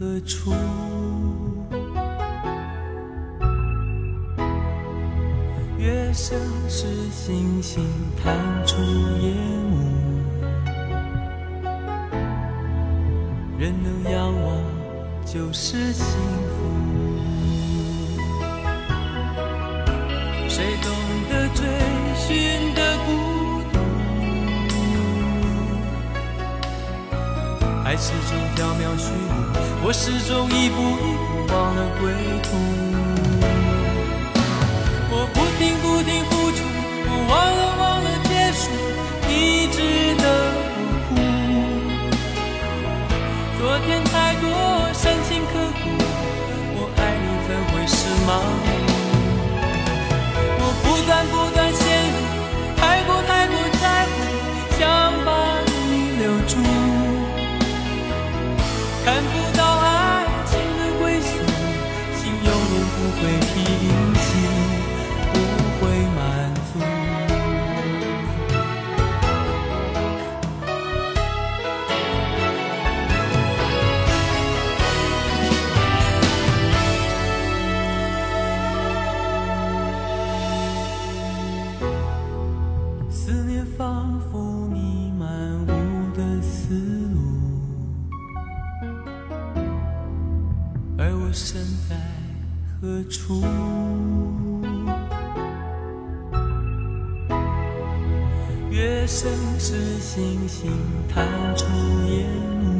何处？月升时，星星探出夜幕。人能仰望，就是幸福。谁懂得追寻的孤独？爱始终缥缈虚无，我始终一步一步忘了归途。我不停不停付出，我忘了忘了结束，一直的模糊。昨天太多深情刻骨，而我身在何处？月升时，星星探出夜幕。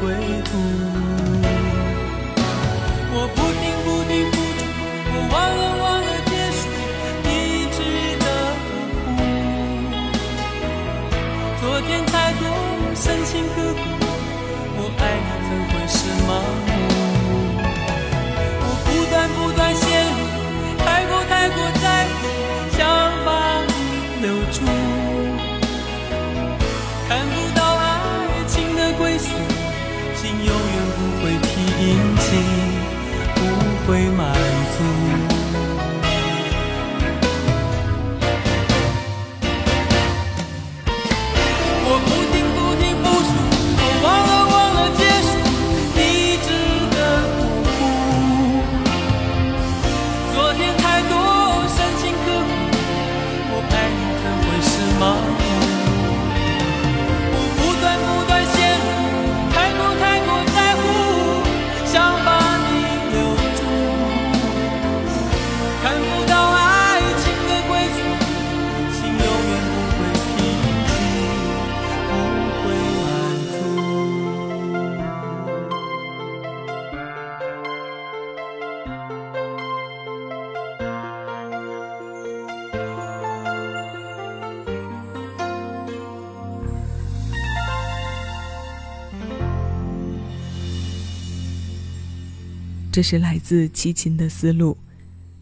归途。这是来自齐秦的思路，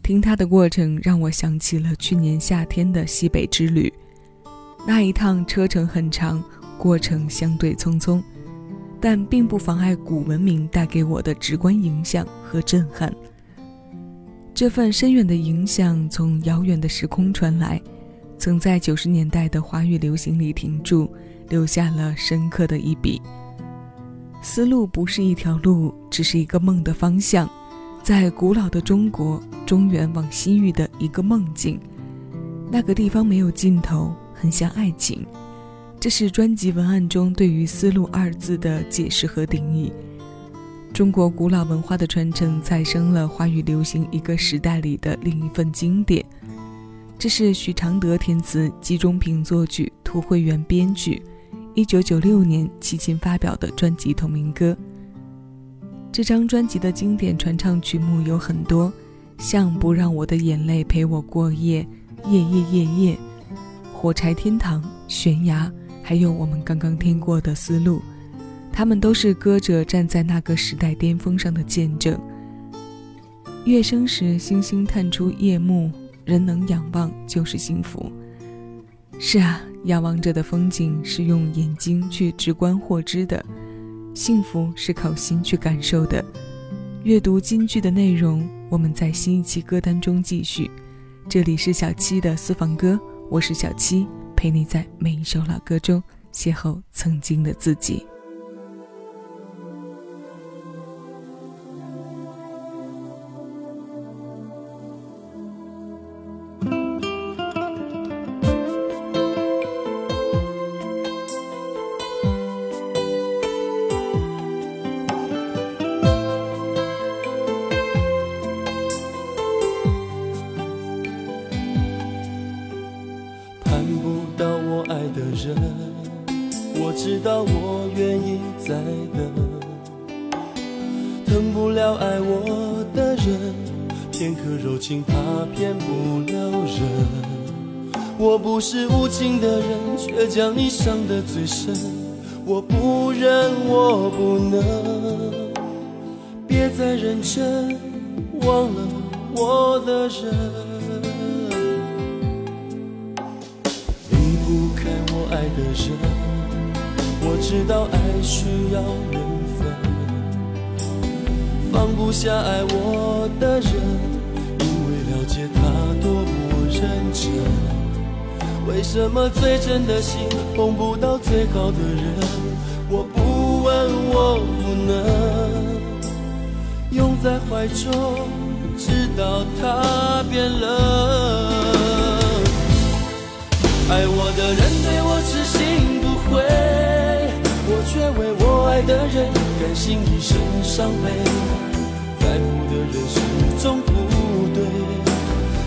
听他的过程让我想起了去年夏天的西北之旅。那一趟车程很长，过程相对匆匆，但并不妨碍古文明带给我的直观影响和震撼。这份深远的影响从遥远的时空传来，曾在九十年代的华语流行里停住，留下了深刻的一笔。丝路不是一条路，只是一个梦的方向，在古老的中国中原往西域的一个梦境。那个地方没有尽头，很像爱情。这是专辑文案中对于“丝路”二字的解释和定义。中国古老文化的传承，再生了华语流行一个时代里的另一份经典。这是许常德填词，季中平作曲，涂慧源编曲，一九九六年齐秦发表的专辑同名歌。这张专辑的经典传唱曲目有很多，像《不让我的眼泪陪我过夜》《夜夜夜夜》《火柴天堂》《悬崖》，还有我们刚刚听过的《丝路》。他们都是歌者站在那个时代巅峰上的见证。月升时，星星探出夜幕，人能仰望就是幸福。是啊，仰望着的风景是用眼睛去直观获知的，幸福是靠心去感受的。阅读金句的内容，我们在新一期歌单中继续。这里是小七的私房歌，我是小七，陪你在每一首老歌中邂逅曾经的自己。伤的最深。我不忍，我不能，别再认真，忘了我的人。离不开我爱的人，我知道爱需要缘分，放不下爱我的人，因为了解他多么认真。为什么最真的心碰不到最好的人？我不问，我不能拥在怀中，直到他变冷。爱我的人对我痴心不悔，我却为我爱的人甘心一生伤悲。在乎的人始终不对，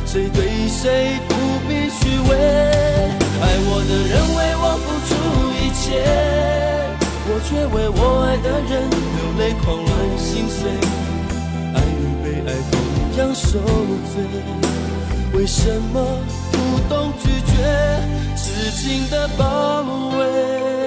谁对谁爱我的人为我付出一切，我却为我爱的人流泪狂乱心碎，爱与被爱同样受罪，为什么不懂拒绝痴情的包围？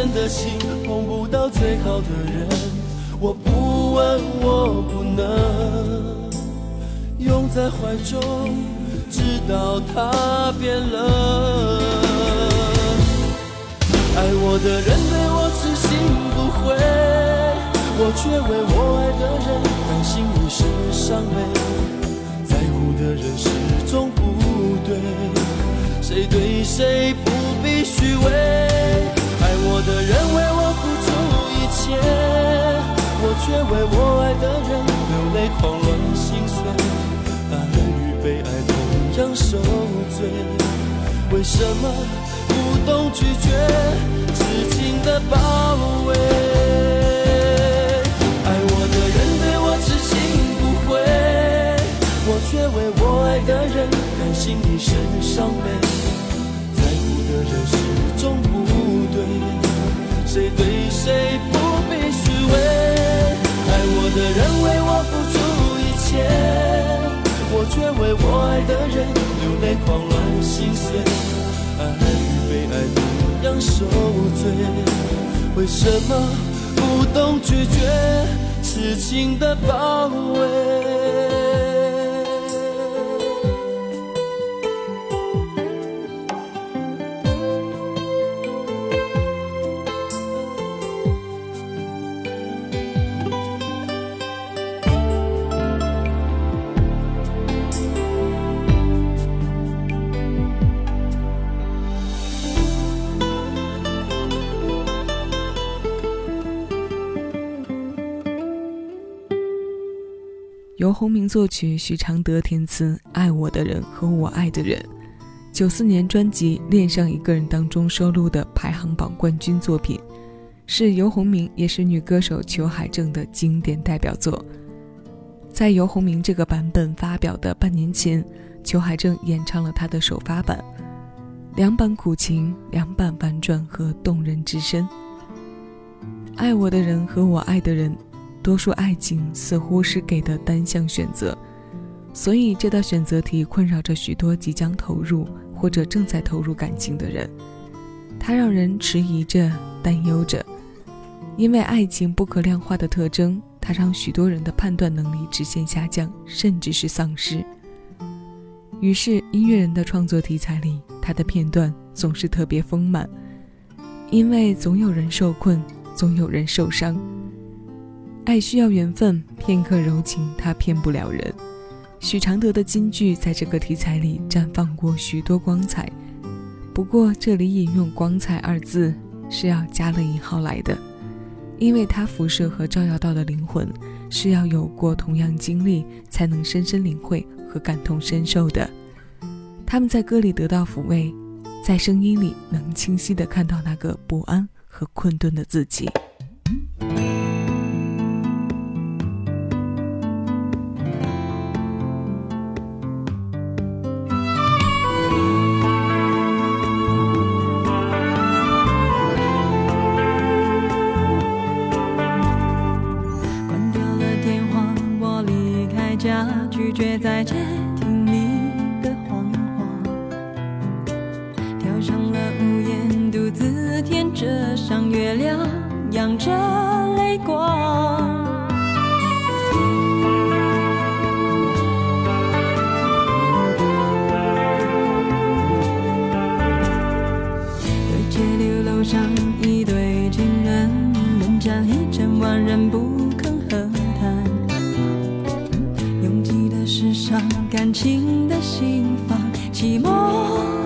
真的心碰不到最好的人？我不问，我不能拥在怀中，直到他变冷。爱我的人对我痴心不悔，我却为我爱的人甘心一世伤悲。在乎的人始终不对，谁对谁不必虚伪。出一切，我却为我爱的人流泪狂乱心碎。爱与被爱同样受罪，为什么不懂拒绝痴情的包围？爱我的人对我痴心不悔，我却为我爱的人甘心一生伤悲，在乎的人始终不对，谁对谁不必虚伪。爱我。的人为我付出一切，我却为我爱的人流泪狂乱心碎，爱与被爱同样受罪，为什么不懂拒绝痴情的包围？由洪明作曲，许常德填词，《爱我的人和我爱的人》，九四年专辑《恋上一个人》当中收录的排行榜冠军作品，是游鸿明也是女歌手裘海正的经典代表作。在游鸿明这个版本发表的半年前，裘海正演唱了他的首发版，两版苦情，两版婉转和动人之深。爱我的人和我爱的人。多数爱情似乎是给的单向选择，所以这道选择题困扰着许多即将投入或者正在投入感情的人。它让人迟疑着、担忧着，因为爱情不可量化的特征，它让许多人的判断能力直线下降，甚至是丧失。于是，音乐人的创作题材里，他的片段总是特别丰满，因为总有人受困，总有人受伤。爱需要缘分，片刻柔情，它骗不了人。许常德的金句在这个题材里绽放过许多光彩，不过这里引用“光彩”二字是要加了引号来的，因为它辐射和照耀到的灵魂是要有过同样经历才能深深领会和感同身受的。他们在歌里得到抚慰，在声音里能清晰地看到那个不安和困顿的自己。感情的心房寂寞。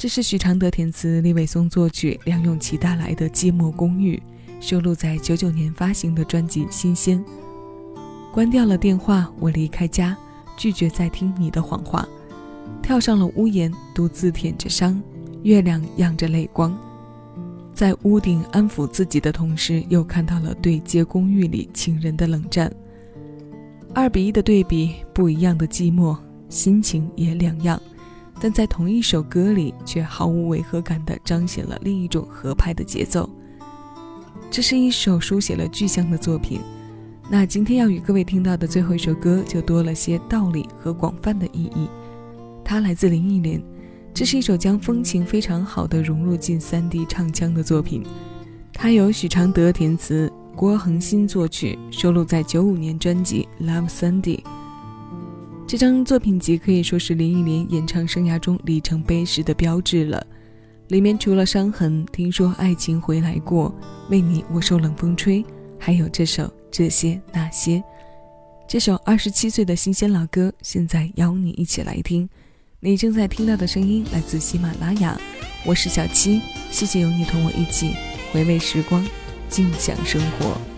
这是许常德填词，李伟松作曲，梁咏琪带来的《寂寞公寓》，收录在九九年发行的专辑《新鲜》。关掉了电话，我离开家，拒绝再听你的谎话，跳上了屋檐，独自舔着伤，月亮漾着泪光，在屋顶安抚自己的同时，又看到了对接公寓里情人的冷战。二比一的对比，不一样的寂寞，心情也两样。但在同一首歌里，却毫无违和感地彰显了另一种合拍的节奏。这是一首书写了具象的作品。那今天要与各位听到的最后一首歌，就多了些道理和广泛的意义。它来自林忆莲，这是一首将风情非常好的融入进 3D 唱腔的作品。它由许常德填词，郭恒新作曲，收录在九五年专辑《Love Sandy》。这张作品集可以说是林忆莲演唱生涯中里程碑式的标志了。里面除了伤痕，听说爱情回来过，为你我受冷风吹，还有这首这些那些。这首二十七岁的新鲜老歌，现在邀你一起来听。你正在听到的声音来自喜马拉雅，我是小七，谢谢有你同我一起回味时光，静享生活。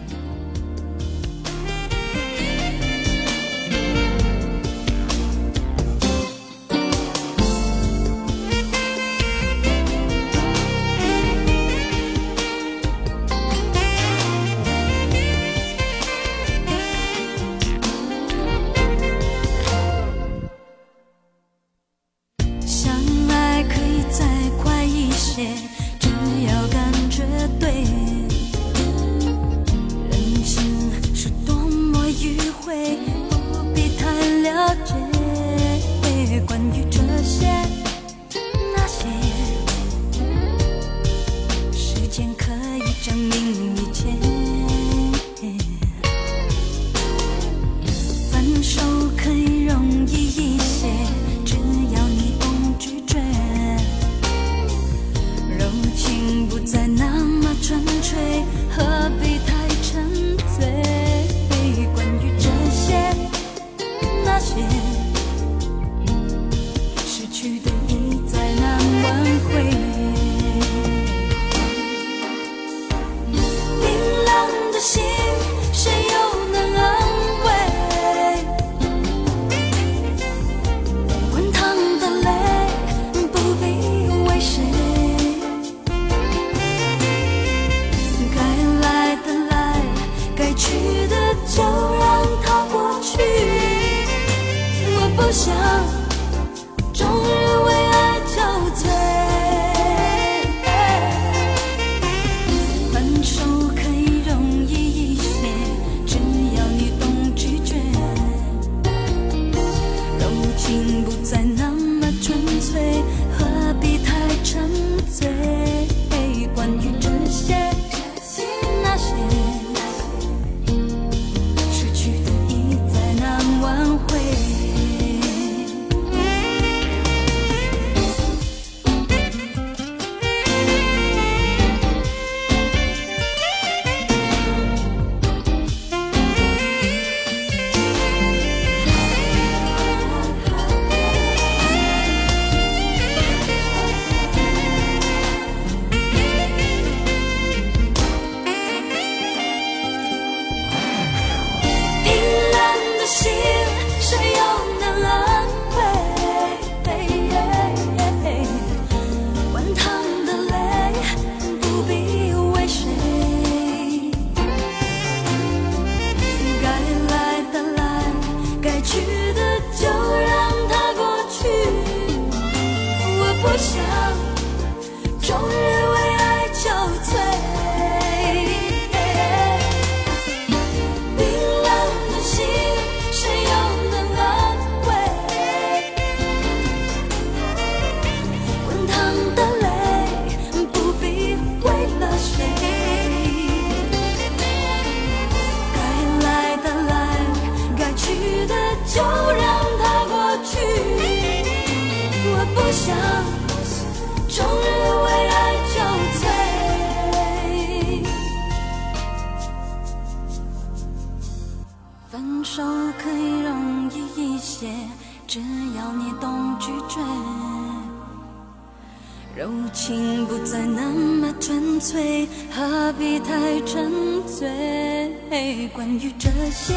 些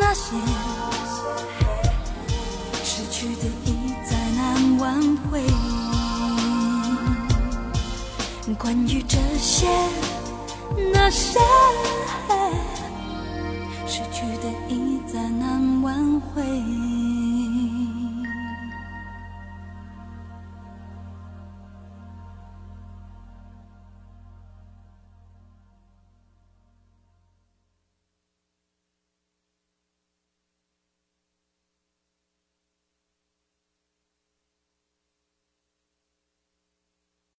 那些，失去的已再难挽回。关于这些那些，失去的已再难挽回。